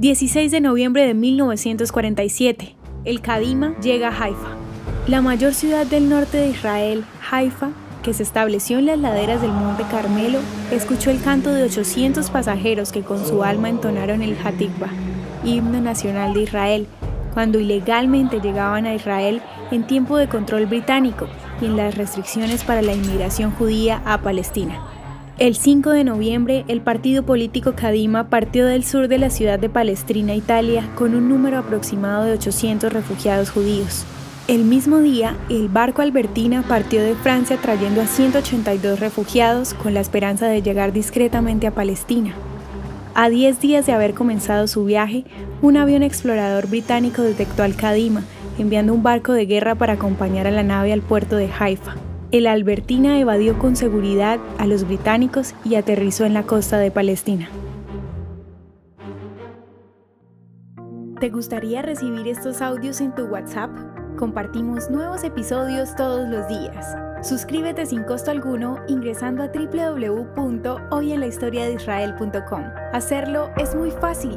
16 de noviembre de 1947. El Kadima llega a Haifa. La mayor ciudad del norte de Israel, Haifa, que se estableció en las laderas del Monte Carmelo, escuchó el canto de 800 pasajeros que con su alma entonaron el Hatikva, himno nacional de Israel, cuando ilegalmente llegaban a Israel en tiempo de control británico y en las restricciones para la inmigración judía a Palestina. El 5 de noviembre, el partido político Kadima partió del sur de la ciudad de Palestrina, Italia, con un número aproximado de 800 refugiados judíos. El mismo día, el barco Albertina partió de Francia trayendo a 182 refugiados con la esperanza de llegar discretamente a Palestina. A 10 días de haber comenzado su viaje, un avión explorador británico detectó al Kadima, enviando un barco de guerra para acompañar a la nave al puerto de Haifa. El Albertina evadió con seguridad a los británicos y aterrizó en la costa de Palestina. ¿Te gustaría recibir estos audios en tu WhatsApp? Compartimos nuevos episodios todos los días. Suscríbete sin costo alguno ingresando a www.hoyenlahistoriadeisrael.com. Hacerlo es muy fácil.